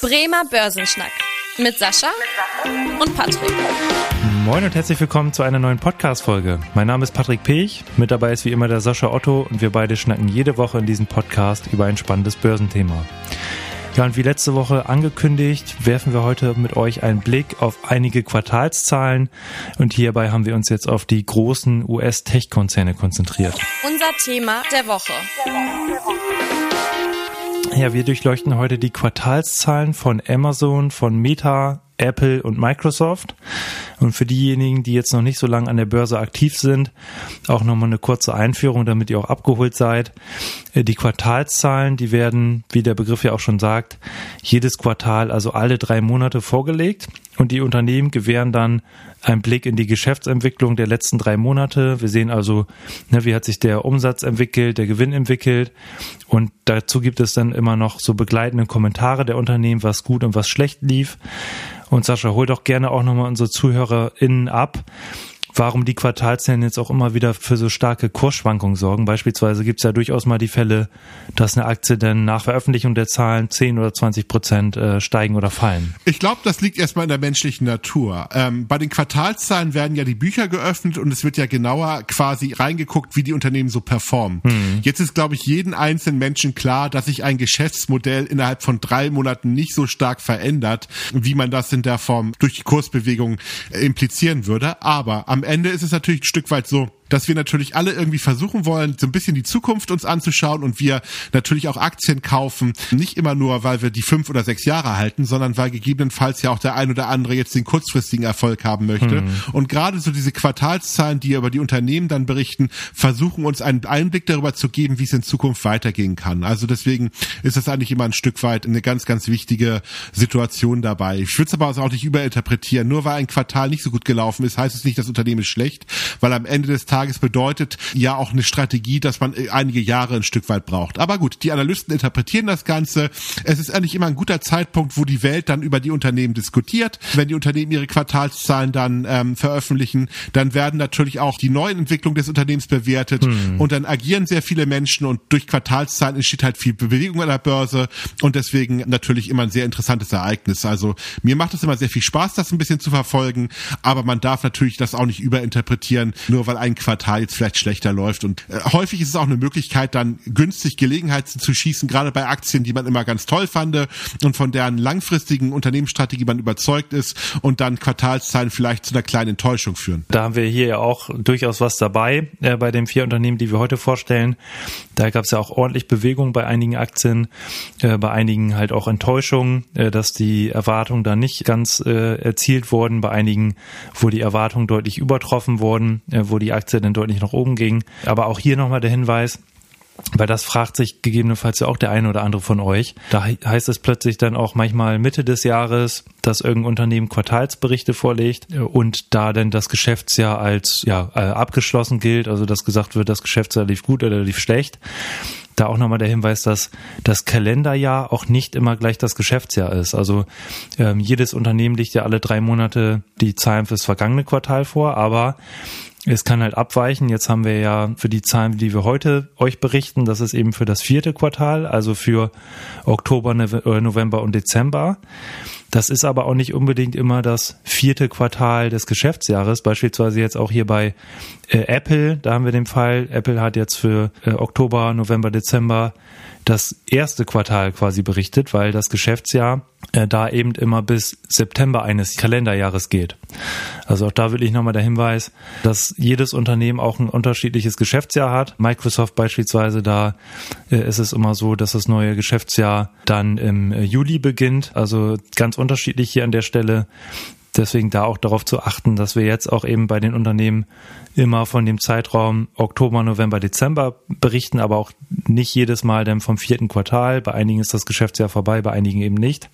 Bremer Börsenschnack mit Sascha und Patrick. Moin und herzlich willkommen zu einer neuen Podcast-Folge. Mein Name ist Patrick Pech, mit dabei ist wie immer der Sascha Otto und wir beide schnacken jede Woche in diesem Podcast über ein spannendes Börsenthema. Ja, und wie letzte Woche angekündigt, werfen wir heute mit euch einen Blick auf einige Quartalszahlen und hierbei haben wir uns jetzt auf die großen US-Tech-Konzerne konzentriert. Unser Thema der Woche. Ja, wir durchleuchten heute die Quartalszahlen von Amazon, von Meta, Apple und Microsoft. Und für diejenigen, die jetzt noch nicht so lange an der Börse aktiv sind, auch nochmal eine kurze Einführung, damit ihr auch abgeholt seid. Äh, die Quartalszahlen, die werden, wie der Begriff ja auch schon sagt, jedes Quartal, also alle drei Monate vorgelegt. Und die Unternehmen gewähren dann einen Blick in die Geschäftsentwicklung der letzten drei Monate. Wir sehen also, ne, wie hat sich der Umsatz entwickelt, der Gewinn entwickelt. Und dazu gibt es dann immer noch so begleitende Kommentare der Unternehmen, was gut und was schlecht lief. Und Sascha, hol doch gerne auch nochmal unsere ZuhörerInnen ab warum die Quartalszahlen jetzt auch immer wieder für so starke Kursschwankungen sorgen. Beispielsweise gibt es ja durchaus mal die Fälle, dass eine Aktie dann nach Veröffentlichung der Zahlen 10 oder 20 Prozent äh, steigen oder fallen. Ich glaube, das liegt erstmal in der menschlichen Natur. Ähm, bei den Quartalszahlen werden ja die Bücher geöffnet und es wird ja genauer quasi reingeguckt, wie die Unternehmen so performen. Hm. Jetzt ist, glaube ich, jeden einzelnen Menschen klar, dass sich ein Geschäftsmodell innerhalb von drei Monaten nicht so stark verändert, wie man das in der Form durch die Kursbewegung äh, implizieren würde. Aber am Ende ist es natürlich ein Stück weit so, dass wir natürlich alle irgendwie versuchen wollen, so ein bisschen die Zukunft uns anzuschauen und wir natürlich auch Aktien kaufen, nicht immer nur, weil wir die fünf oder sechs Jahre halten, sondern weil gegebenenfalls ja auch der ein oder andere jetzt den kurzfristigen Erfolg haben möchte. Mhm. Und gerade so diese Quartalszahlen, die über die Unternehmen dann berichten, versuchen uns einen Einblick darüber zu geben, wie es in Zukunft weitergehen kann. Also deswegen ist das eigentlich immer ein Stück weit eine ganz, ganz wichtige Situation dabei. Ich würde es aber auch nicht überinterpretieren. Nur weil ein Quartal nicht so gut gelaufen ist, heißt es nicht, das Unternehmen ist schlecht, weil am Ende des Tages Tages bedeutet ja auch eine Strategie, dass man äh, einige Jahre ein Stück weit braucht. Aber gut, die Analysten interpretieren das Ganze. Es ist eigentlich immer ein guter Zeitpunkt, wo die Welt dann über die Unternehmen diskutiert. Wenn die Unternehmen ihre Quartalszahlen dann ähm, veröffentlichen, dann werden natürlich auch die neuen Entwicklungen des Unternehmens bewertet hm. und dann agieren sehr viele Menschen und durch Quartalszahlen entsteht halt viel Bewegung an der Börse und deswegen natürlich immer ein sehr interessantes Ereignis. Also mir macht es immer sehr viel Spaß, das ein bisschen zu verfolgen, aber man darf natürlich das auch nicht überinterpretieren, nur weil ein Quartal jetzt vielleicht schlechter läuft. Und äh, häufig ist es auch eine Möglichkeit, dann günstig Gelegenheiten zu schießen, gerade bei Aktien, die man immer ganz toll fand und von deren langfristigen Unternehmensstrategie man überzeugt ist und dann Quartalszahlen vielleicht zu einer kleinen Enttäuschung führen. Da haben wir hier ja auch durchaus was dabei äh, bei den vier Unternehmen, die wir heute vorstellen. Da gab es ja auch ordentlich Bewegung bei einigen Aktien, äh, bei einigen halt auch Enttäuschungen, äh, dass die Erwartungen da nicht ganz äh, erzielt wurden, bei einigen, wo die Erwartungen deutlich übertroffen wurden, äh, wo die Aktie dann deutlich nach oben ging. Aber auch hier nochmal der Hinweis, weil das fragt sich gegebenenfalls ja auch der eine oder andere von euch. Da heißt es plötzlich dann auch manchmal Mitte des Jahres, dass irgendein Unternehmen Quartalsberichte vorlegt und da dann das Geschäftsjahr als ja äh, abgeschlossen gilt, also dass gesagt wird, das Geschäftsjahr lief gut oder lief schlecht. Da auch nochmal der Hinweis, dass das Kalenderjahr auch nicht immer gleich das Geschäftsjahr ist. Also ähm, jedes Unternehmen legt ja alle drei Monate die Zahlen fürs vergangene Quartal vor, aber es kann halt abweichen. Jetzt haben wir ja für die Zahlen, die wir heute euch berichten, das ist eben für das vierte Quartal, also für Oktober, äh, November und Dezember. Das ist aber auch nicht unbedingt immer das vierte Quartal des Geschäftsjahres. Beispielsweise jetzt auch hier bei äh, Apple, da haben wir den Fall, Apple hat jetzt für äh, Oktober, November, Dezember das erste Quartal quasi berichtet, weil das Geschäftsjahr äh, da eben immer bis September eines Kalenderjahres geht. Also auch da will ich nochmal der Hinweis, dass jedes Unternehmen auch ein unterschiedliches Geschäftsjahr hat. Microsoft beispielsweise, da äh, ist es immer so, dass das neue Geschäftsjahr dann im äh, Juli beginnt. Also ganz unterschiedlich hier an der Stelle deswegen da auch darauf zu achten, dass wir jetzt auch eben bei den Unternehmen immer von dem Zeitraum Oktober, November, Dezember berichten, aber auch nicht jedes Mal dann vom vierten Quartal. Bei einigen ist das Geschäftsjahr vorbei, bei einigen eben nicht.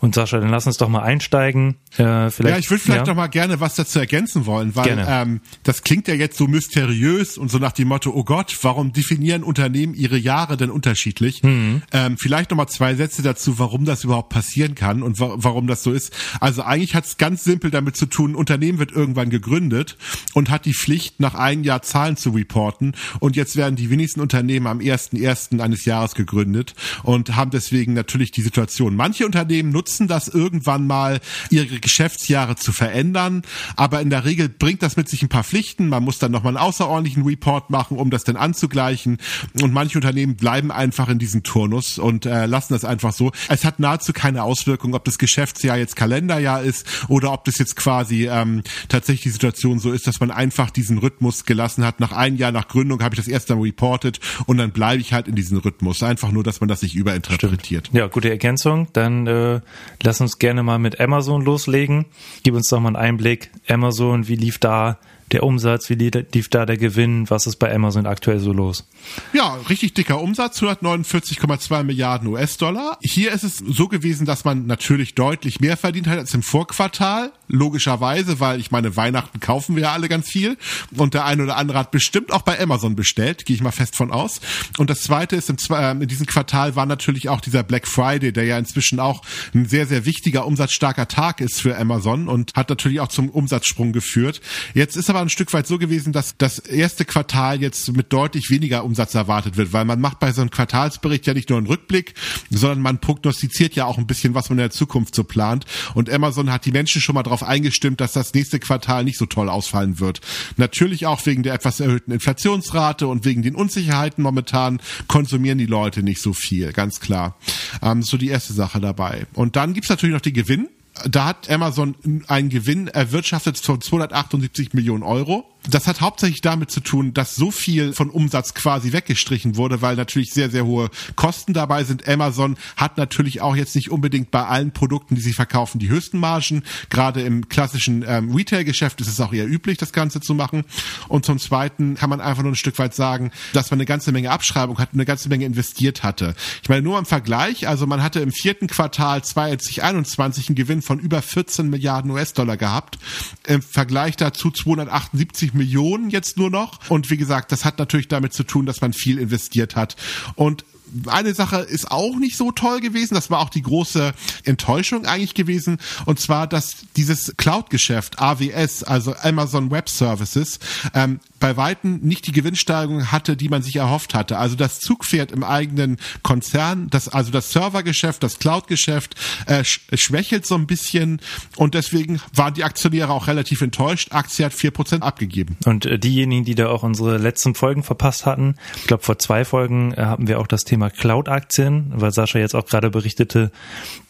Und Sascha, dann lass uns doch mal einsteigen. Äh, vielleicht, ja, ich würde vielleicht ja. noch mal gerne was dazu ergänzen wollen, weil ähm, das klingt ja jetzt so mysteriös und so nach dem Motto, oh Gott, warum definieren Unternehmen ihre Jahre denn unterschiedlich? Mhm. Ähm, vielleicht noch mal zwei Sätze dazu, warum das überhaupt passieren kann und wa warum das so ist. Also eigentlich hat es ganz simpel damit zu tun, ein Unternehmen wird irgendwann gegründet und hat die Pflicht, nach einem Jahr Zahlen zu reporten. Und jetzt werden die wenigsten Unternehmen am 1.1. eines Jahres gegründet und haben deswegen natürlich die Situation. Manche Unternehmen nutzen nutzen das irgendwann mal, ihre Geschäftsjahre zu verändern. Aber in der Regel bringt das mit sich ein paar Pflichten. Man muss dann nochmal einen außerordentlichen Report machen, um das dann anzugleichen. Und manche Unternehmen bleiben einfach in diesem Turnus und äh, lassen das einfach so. Es hat nahezu keine Auswirkung, ob das Geschäftsjahr jetzt Kalenderjahr ist oder ob das jetzt quasi ähm, tatsächlich die Situation so ist, dass man einfach diesen Rhythmus gelassen hat. Nach einem Jahr nach Gründung habe ich das erst dann reported und dann bleibe ich halt in diesem Rhythmus. Einfach nur, dass man das nicht überinterpretiert. Stimmt. Ja, gute Ergänzung. Dann äh, Lass uns gerne mal mit Amazon loslegen. Gib uns doch mal einen Einblick. Amazon, wie lief da der Umsatz, wie lief da der Gewinn, was ist bei Amazon aktuell so los? Ja, richtig dicker Umsatz, 149,2 Milliarden US-Dollar. Hier ist es so gewesen, dass man natürlich deutlich mehr verdient hat als im Vorquartal, logischerweise, weil ich meine, Weihnachten kaufen wir ja alle ganz viel und der eine oder andere hat bestimmt auch bei Amazon bestellt, gehe ich mal fest von aus. Und das zweite ist, äh, in diesem Quartal war natürlich auch dieser Black Friday, der ja inzwischen auch ein sehr, sehr wichtiger, umsatzstarker Tag ist für Amazon und hat natürlich auch zum Umsatzsprung geführt. Jetzt ist aber aber ein Stück weit so gewesen, dass das erste Quartal jetzt mit deutlich weniger Umsatz erwartet wird, weil man macht bei so einem Quartalsbericht ja nicht nur einen Rückblick, sondern man prognostiziert ja auch ein bisschen, was man in der Zukunft so plant. Und Amazon hat die Menschen schon mal darauf eingestimmt, dass das nächste Quartal nicht so toll ausfallen wird. Natürlich auch wegen der etwas erhöhten Inflationsrate und wegen den Unsicherheiten momentan konsumieren die Leute nicht so viel, ganz klar. Ähm, so die erste Sache dabei. Und dann gibt's natürlich noch die Gewinn da hat Amazon einen Gewinn erwirtschaftet von 278 Millionen Euro. Das hat hauptsächlich damit zu tun, dass so viel von Umsatz quasi weggestrichen wurde, weil natürlich sehr, sehr hohe Kosten dabei sind. Amazon hat natürlich auch jetzt nicht unbedingt bei allen Produkten, die sie verkaufen, die höchsten Margen. Gerade im klassischen ähm, Retail-Geschäft ist es auch eher üblich, das Ganze zu machen. Und zum Zweiten kann man einfach nur ein Stück weit sagen, dass man eine ganze Menge Abschreibung hat, eine ganze Menge investiert hatte. Ich meine, nur im Vergleich, also man hatte im vierten Quartal 2021 einen Gewinn von über 14 Milliarden US-Dollar gehabt. Im Vergleich dazu 278 50 Millionen jetzt nur noch. Und wie gesagt, das hat natürlich damit zu tun, dass man viel investiert hat. Und eine Sache ist auch nicht so toll gewesen. Das war auch die große Enttäuschung eigentlich gewesen. Und zwar, dass dieses Cloud-Geschäft, AWS, also Amazon Web Services, ähm, bei Weitem nicht die Gewinnsteigerung hatte, die man sich erhofft hatte. Also das Zugpferd im eigenen Konzern, das, also das Servergeschäft, das Cloud-Geschäft äh, schwächelt so ein bisschen und deswegen waren die Aktionäre auch relativ enttäuscht. Aktie hat vier Prozent abgegeben. Und äh, diejenigen, die da auch unsere letzten Folgen verpasst hatten, ich glaube vor zwei Folgen äh, haben wir auch das Thema Cloud-Aktien, weil Sascha jetzt auch gerade berichtete,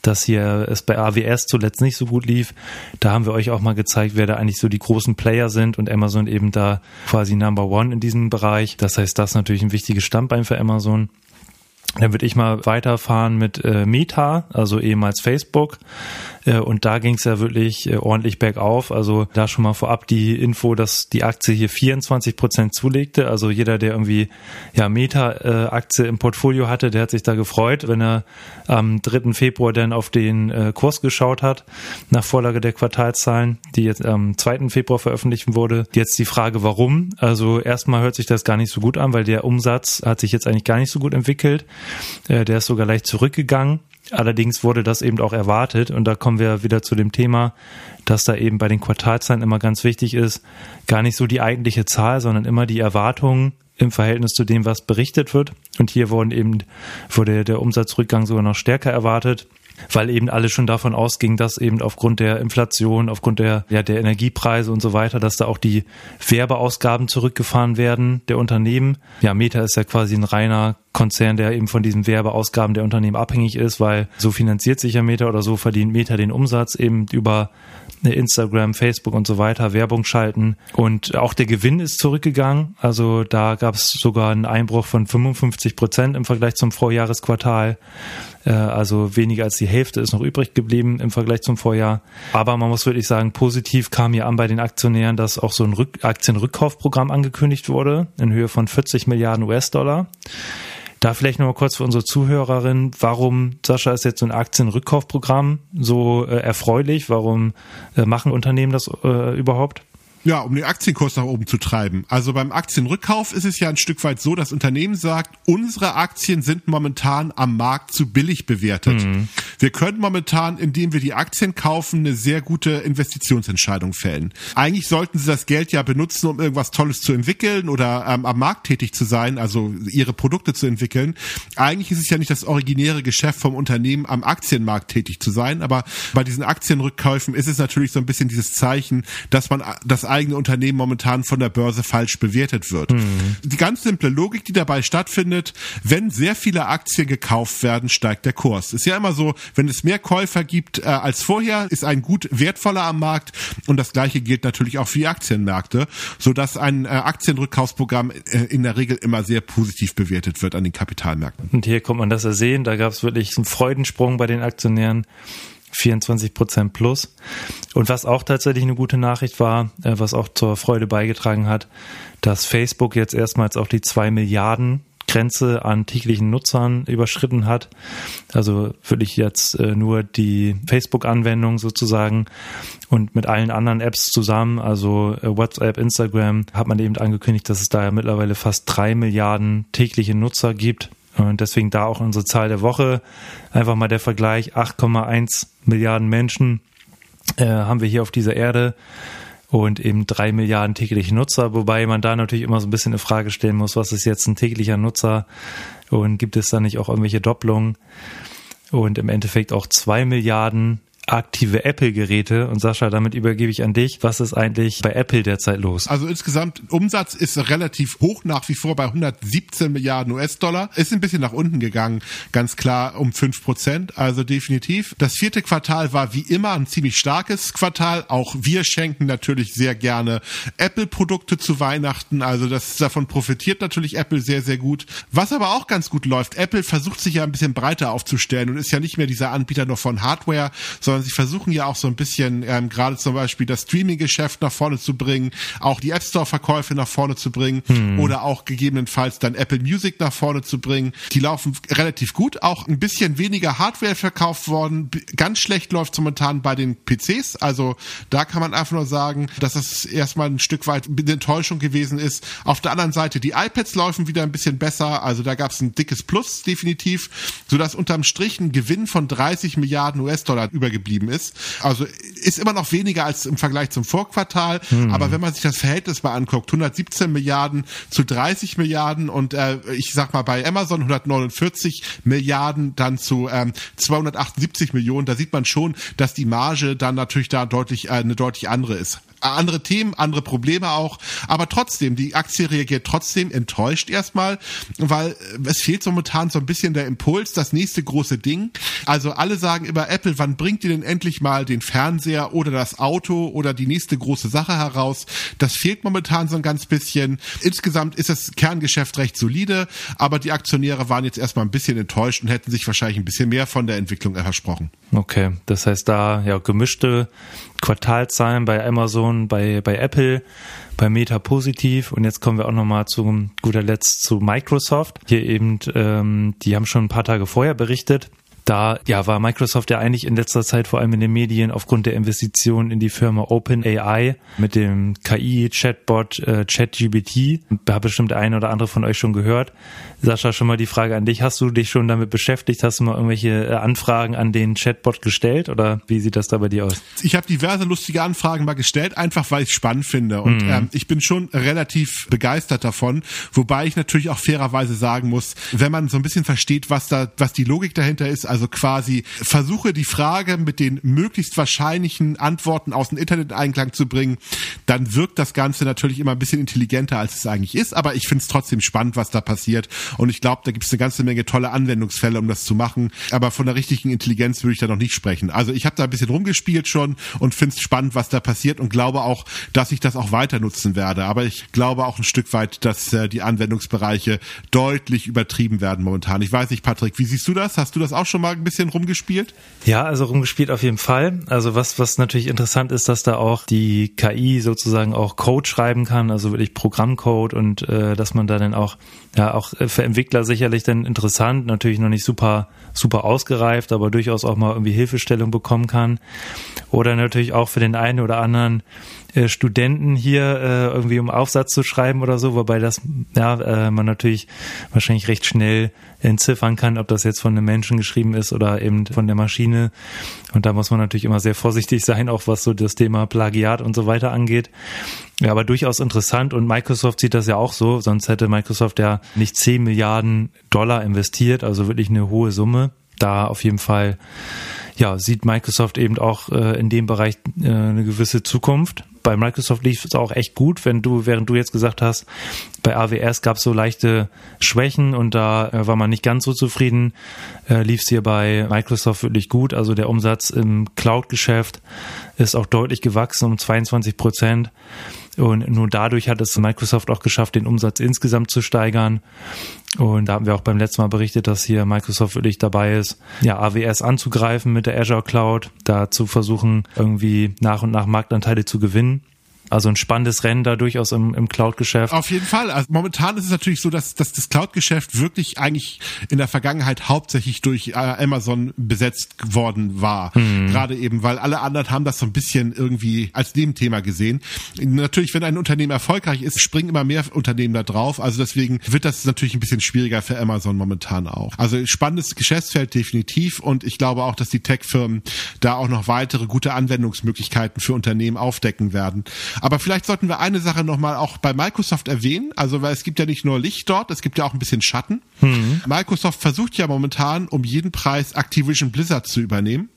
dass hier es bei AWS zuletzt nicht so gut lief. Da haben wir euch auch mal gezeigt, wer da eigentlich so die großen Player sind und Amazon eben da quasi Number One in diesem Bereich. Das heißt, das ist natürlich ein wichtiges Standbein für Amazon. Dann würde ich mal weiterfahren mit äh, Meta, also ehemals Facebook. Äh, und da ging es ja wirklich äh, ordentlich bergauf. Also da schon mal vorab die Info, dass die Aktie hier 24 Prozent zulegte. Also jeder, der irgendwie ja Meta-Aktie im Portfolio hatte, der hat sich da gefreut, wenn er am 3. Februar dann auf den äh, Kurs geschaut hat, nach Vorlage der Quartalzahlen, die jetzt am 2. Februar veröffentlicht wurde. Jetzt die Frage, warum? Also erstmal hört sich das gar nicht so gut an, weil der Umsatz hat sich jetzt eigentlich gar nicht so gut entwickelt. Der ist sogar leicht zurückgegangen. Allerdings wurde das eben auch erwartet und da kommen wir wieder zu dem Thema, dass da eben bei den Quartalzahlen immer ganz wichtig ist, gar nicht so die eigentliche Zahl, sondern immer die Erwartungen im Verhältnis zu dem, was berichtet wird. Und hier wurden eben, wurde der Umsatzrückgang sogar noch stärker erwartet weil eben alle schon davon ausgingen, dass eben aufgrund der Inflation, aufgrund der, ja, der Energiepreise und so weiter, dass da auch die Werbeausgaben zurückgefahren werden der Unternehmen. Ja, Meta ist ja quasi ein reiner Konzern, der eben von diesen Werbeausgaben der Unternehmen abhängig ist, weil so finanziert sich ja Meta oder so verdient Meta den Umsatz eben über Instagram, Facebook und so weiter Werbung schalten. Und auch der Gewinn ist zurückgegangen. Also da gab es sogar einen Einbruch von 55 Prozent im Vergleich zum Vorjahresquartal. Äh, also weniger als die Hälfte ist noch übrig geblieben im Vergleich zum Vorjahr. Aber man muss wirklich sagen, positiv kam hier an bei den Aktionären, dass auch so ein Rück Aktienrückkaufprogramm angekündigt wurde in Höhe von 40 Milliarden US-Dollar. Da vielleicht noch mal kurz für unsere Zuhörerin, warum, Sascha, ist jetzt so ein Aktienrückkaufprogramm so äh, erfreulich? Warum äh, machen Unternehmen das äh, überhaupt? Ja, um den Aktienkurs nach oben zu treiben. Also beim Aktienrückkauf ist es ja ein Stück weit so, dass Unternehmen sagt, unsere Aktien sind momentan am Markt zu billig bewertet. Mhm. Wir können momentan, indem wir die Aktien kaufen, eine sehr gute Investitionsentscheidung fällen. Eigentlich sollten sie das Geld ja benutzen, um irgendwas Tolles zu entwickeln oder ähm, am Markt tätig zu sein, also ihre Produkte zu entwickeln. Eigentlich ist es ja nicht das originäre Geschäft vom Unternehmen, am Aktienmarkt tätig zu sein, aber bei diesen Aktienrückkäufen ist es natürlich so ein bisschen dieses Zeichen, dass man das eigene Unternehmen momentan von der Börse falsch bewertet wird. Mhm. Die ganz simple Logik, die dabei stattfindet, wenn sehr viele Aktien gekauft werden, steigt der Kurs. Ist ja immer so, wenn es mehr Käufer gibt äh, als vorher, ist ein gut wertvoller am Markt und das gleiche gilt natürlich auch für die Aktienmärkte, so dass ein äh, Aktienrückkaufsprogramm äh, in der Regel immer sehr positiv bewertet wird an den Kapitalmärkten. Und hier kommt man das ja sehen, da gab es wirklich einen Freudensprung bei den Aktionären. 24 Prozent plus. Und was auch tatsächlich eine gute Nachricht war, äh, was auch zur Freude beigetragen hat, dass Facebook jetzt erstmals auch die zwei Milliarden Grenze an täglichen Nutzern überschritten hat. Also wirklich jetzt äh, nur die Facebook-Anwendung sozusagen und mit allen anderen Apps zusammen, also äh, WhatsApp, Instagram, hat man eben angekündigt, dass es da ja mittlerweile fast drei Milliarden tägliche Nutzer gibt. Und deswegen da auch unsere Zahl der Woche. Einfach mal der Vergleich, 8,1 Milliarden Menschen äh, haben wir hier auf dieser Erde und eben drei Milliarden tägliche Nutzer, wobei man da natürlich immer so ein bisschen eine Frage stellen muss, was ist jetzt ein täglicher Nutzer und gibt es da nicht auch irgendwelche Doppelungen? Und im Endeffekt auch zwei Milliarden aktive Apple-Geräte. Und Sascha, damit übergebe ich an dich. Was ist eigentlich bei Apple derzeit los? Also insgesamt Umsatz ist relativ hoch nach wie vor bei 117 Milliarden US-Dollar. Ist ein bisschen nach unten gegangen, ganz klar um fünf Prozent. Also definitiv. Das vierte Quartal war wie immer ein ziemlich starkes Quartal. Auch wir schenken natürlich sehr gerne Apple-Produkte zu Weihnachten. Also das davon profitiert natürlich Apple sehr, sehr gut. Was aber auch ganz gut läuft, Apple versucht sich ja ein bisschen breiter aufzustellen und ist ja nicht mehr dieser Anbieter noch von Hardware, sondern sie versuchen ja auch so ein bisschen ähm, gerade zum Beispiel das Streaming-Geschäft nach vorne zu bringen, auch die App Store-Verkäufe nach vorne zu bringen hm. oder auch gegebenenfalls dann Apple Music nach vorne zu bringen. Die laufen relativ gut, auch ein bisschen weniger Hardware verkauft worden. Ganz schlecht läuft momentan bei den PCs, also da kann man einfach nur sagen, dass das erstmal ein Stück weit eine Enttäuschung gewesen ist. Auf der anderen Seite, die iPads laufen wieder ein bisschen besser, also da gab es ein dickes Plus definitiv, sodass unterm Strich ein Gewinn von 30 Milliarden US-Dollar übergeblieben geblieben ist. Also ist immer noch weniger als im Vergleich zum Vorquartal, hm. aber wenn man sich das Verhältnis mal anguckt, 117 Milliarden zu 30 Milliarden und äh, ich sag mal bei Amazon 149 Milliarden dann zu ähm, 278 Millionen, da sieht man schon, dass die Marge dann natürlich da deutlich äh, eine deutlich andere ist andere Themen, andere Probleme auch, aber trotzdem, die Aktie reagiert trotzdem enttäuscht erstmal, weil es fehlt momentan so ein bisschen der Impuls, das nächste große Ding. Also alle sagen über Apple, wann bringt ihr denn endlich mal den Fernseher oder das Auto oder die nächste große Sache heraus? Das fehlt momentan so ein ganz bisschen. Insgesamt ist das Kerngeschäft recht solide, aber die Aktionäre waren jetzt erstmal ein bisschen enttäuscht und hätten sich wahrscheinlich ein bisschen mehr von der Entwicklung versprochen. Okay, das heißt da ja gemischte Quartalzahlen bei Amazon, bei, bei Apple, bei Meta positiv und jetzt kommen wir auch nochmal zu guter Letzt zu Microsoft. Hier eben, ähm, die haben schon ein paar Tage vorher berichtet, da ja, war Microsoft ja eigentlich in letzter Zeit vor allem in den Medien aufgrund der Investitionen in die Firma OpenAI mit dem KI-Chatbot äh, ChatGBT. Da hat bestimmt der eine oder andere von euch schon gehört. Sascha, schon mal die Frage an dich. Hast du dich schon damit beschäftigt? Hast du mal irgendwelche äh, Anfragen an den Chatbot gestellt oder wie sieht das da bei dir aus? Ich habe diverse lustige Anfragen mal gestellt, einfach weil ich es spannend finde. Und mhm. ähm, ich bin schon relativ begeistert davon, wobei ich natürlich auch fairerweise sagen muss, wenn man so ein bisschen versteht, was da, was die Logik dahinter ist, also also quasi versuche die Frage mit den möglichst wahrscheinlichen Antworten aus dem Internet in Einklang zu bringen, dann wirkt das Ganze natürlich immer ein bisschen intelligenter, als es eigentlich ist. Aber ich finde es trotzdem spannend, was da passiert. Und ich glaube, da gibt es eine ganze Menge tolle Anwendungsfälle, um das zu machen. Aber von der richtigen Intelligenz würde ich da noch nicht sprechen. Also ich habe da ein bisschen rumgespielt schon und finde es spannend, was da passiert und glaube auch, dass ich das auch weiter nutzen werde. Aber ich glaube auch ein Stück weit, dass äh, die Anwendungsbereiche deutlich übertrieben werden momentan. Ich weiß nicht, Patrick, wie siehst du das? Hast du das auch schon schon mal ein bisschen rumgespielt? Ja, also rumgespielt auf jeden Fall. Also was, was natürlich interessant ist, dass da auch die KI sozusagen auch Code schreiben kann, also wirklich Programmcode und äh, dass man da dann auch, ja, auch für Entwickler sicherlich dann interessant, natürlich noch nicht super, super ausgereift, aber durchaus auch mal irgendwie Hilfestellung bekommen kann. Oder natürlich auch für den einen oder anderen äh, Studenten hier äh, irgendwie um Aufsatz zu schreiben oder so, wobei das ja äh, man natürlich wahrscheinlich recht schnell entziffern kann, ob das jetzt von einem Menschen geschrieben ist oder eben von der Maschine. Und da muss man natürlich immer sehr vorsichtig sein, auch was so das Thema Plagiat und so weiter angeht. Ja, aber durchaus interessant und Microsoft sieht das ja auch so, sonst hätte Microsoft ja nicht 10 Milliarden Dollar investiert, also wirklich eine hohe Summe. Da auf jeden Fall ja, sieht Microsoft eben auch äh, in dem Bereich äh, eine gewisse Zukunft. Bei Microsoft lief es auch echt gut, wenn du, während du jetzt gesagt hast, bei AWS gab es so leichte Schwächen und da äh, war man nicht ganz so zufrieden, äh, lief es hier bei Microsoft wirklich gut. Also der Umsatz im Cloud-Geschäft ist auch deutlich gewachsen um 22 Prozent. Und nur dadurch hat es Microsoft auch geschafft, den Umsatz insgesamt zu steigern. Und da haben wir auch beim letzten Mal berichtet, dass hier Microsoft wirklich dabei ist, ja, AWS anzugreifen mit der Azure Cloud, da zu versuchen, irgendwie nach und nach Marktanteile zu gewinnen. Also ein spannendes Rennen da durchaus im, im Cloud-Geschäft. Auf jeden Fall. Also momentan ist es natürlich so, dass, dass das Cloud-Geschäft wirklich eigentlich in der Vergangenheit hauptsächlich durch äh, Amazon besetzt worden war. Hm. Gerade eben, weil alle anderen haben das so ein bisschen irgendwie als Nebenthema gesehen. Natürlich, wenn ein Unternehmen erfolgreich ist, springen immer mehr Unternehmen da drauf. Also deswegen wird das natürlich ein bisschen schwieriger für Amazon momentan auch. Also spannendes Geschäftsfeld definitiv und ich glaube auch, dass die Tech-Firmen da auch noch weitere gute Anwendungsmöglichkeiten für Unternehmen aufdecken werden. Aber vielleicht sollten wir eine Sache nochmal auch bei Microsoft erwähnen. Also, weil es gibt ja nicht nur Licht dort, es gibt ja auch ein bisschen Schatten. Mhm. Microsoft versucht ja momentan um jeden Preis Activision Blizzard zu übernehmen.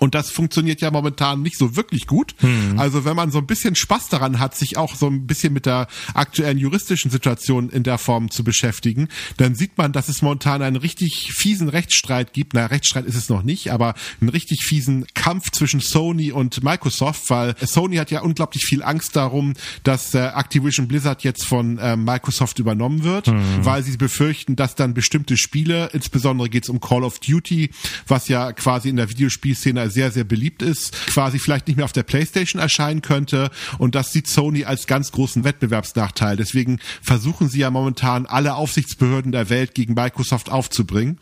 Und das funktioniert ja momentan nicht so wirklich gut. Hm. Also wenn man so ein bisschen Spaß daran hat, sich auch so ein bisschen mit der aktuellen juristischen Situation in der Form zu beschäftigen, dann sieht man, dass es momentan einen richtig fiesen Rechtsstreit gibt. Na, Rechtsstreit ist es noch nicht, aber einen richtig fiesen Kampf zwischen Sony und Microsoft, weil Sony hat ja unglaublich viel Angst darum, dass äh, Activision Blizzard jetzt von äh, Microsoft übernommen wird, hm. weil sie befürchten, dass dann bestimmte Spiele, insbesondere geht es um Call of Duty, was ja quasi in der Videospielszene sehr, sehr beliebt ist, quasi vielleicht nicht mehr auf der Playstation erscheinen könnte. Und das sieht Sony als ganz großen Wettbewerbsnachteil. Deswegen versuchen sie ja momentan alle Aufsichtsbehörden der Welt gegen Microsoft aufzubringen.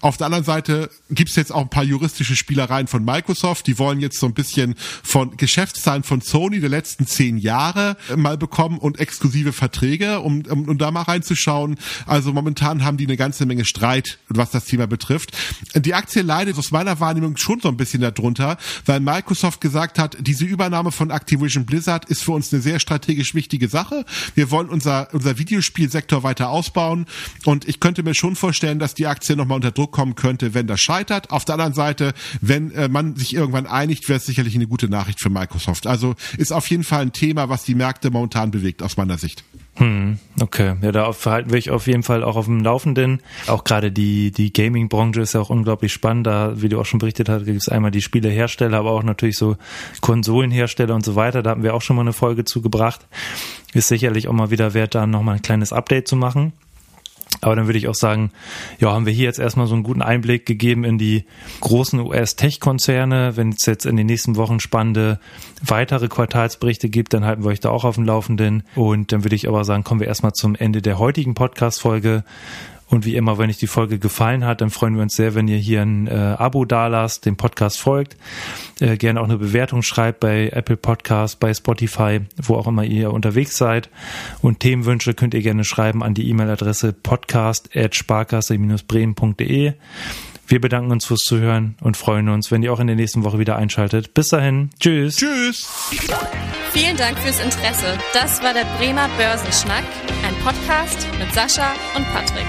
Auf der anderen Seite gibt es jetzt auch ein paar juristische Spielereien von Microsoft. Die wollen jetzt so ein bisschen von Geschäftszahlen von Sony der letzten zehn Jahre mal bekommen und exklusive Verträge, um, um, um da mal reinzuschauen. Also momentan haben die eine ganze Menge Streit, was das Thema betrifft. Die Aktie leidet aus meiner Wahrnehmung schon so ein bisschen darunter, weil Microsoft gesagt hat, diese Übernahme von Activision Blizzard ist für uns eine sehr strategisch wichtige Sache. Wir wollen unser, unser Videospielsektor weiter ausbauen und ich könnte mir schon vorstellen, dass die Aktie nochmal unter Druck kommen könnte, wenn das scheitert. Auf der anderen Seite, wenn äh, man sich irgendwann einigt, wäre es sicherlich eine gute Nachricht für Microsoft. Also ist auf jeden Fall ein Thema, was die Märkte momentan bewegt, aus meiner Sicht. Hm, okay. Ja, da verhalten wir ich auf jeden Fall auch auf dem Laufenden. Auch gerade die, die Gaming-Branche ist ja auch unglaublich spannend. Da, wie du auch schon berichtet hast, gibt es einmal die Spielehersteller, aber auch natürlich so Konsolenhersteller und so weiter. Da haben wir auch schon mal eine Folge zugebracht. Ist sicherlich auch mal wieder wert, da nochmal ein kleines Update zu machen. Aber dann würde ich auch sagen, ja, haben wir hier jetzt erstmal so einen guten Einblick gegeben in die großen US-Tech-Konzerne. Wenn es jetzt in den nächsten Wochen spannende weitere Quartalsberichte gibt, dann halten wir euch da auch auf dem Laufenden. Und dann würde ich aber sagen, kommen wir erstmal zum Ende der heutigen Podcast-Folge. Und wie immer, wenn euch die Folge gefallen hat, dann freuen wir uns sehr, wenn ihr hier ein äh, Abo dalasst, dem Podcast folgt, äh, gerne auch eine Bewertung schreibt bei Apple Podcast, bei Spotify, wo auch immer ihr unterwegs seid. Und Themenwünsche könnt ihr gerne schreiben an die E-Mail-Adresse podcast.sparkasse-bremen.de. Wir bedanken uns fürs Zuhören und freuen uns, wenn ihr auch in der nächsten Woche wieder einschaltet. Bis dahin. Tschüss. Tschüss. Vielen Dank fürs Interesse. Das war der Bremer Börsenschnack, ein Podcast mit Sascha und Patrick.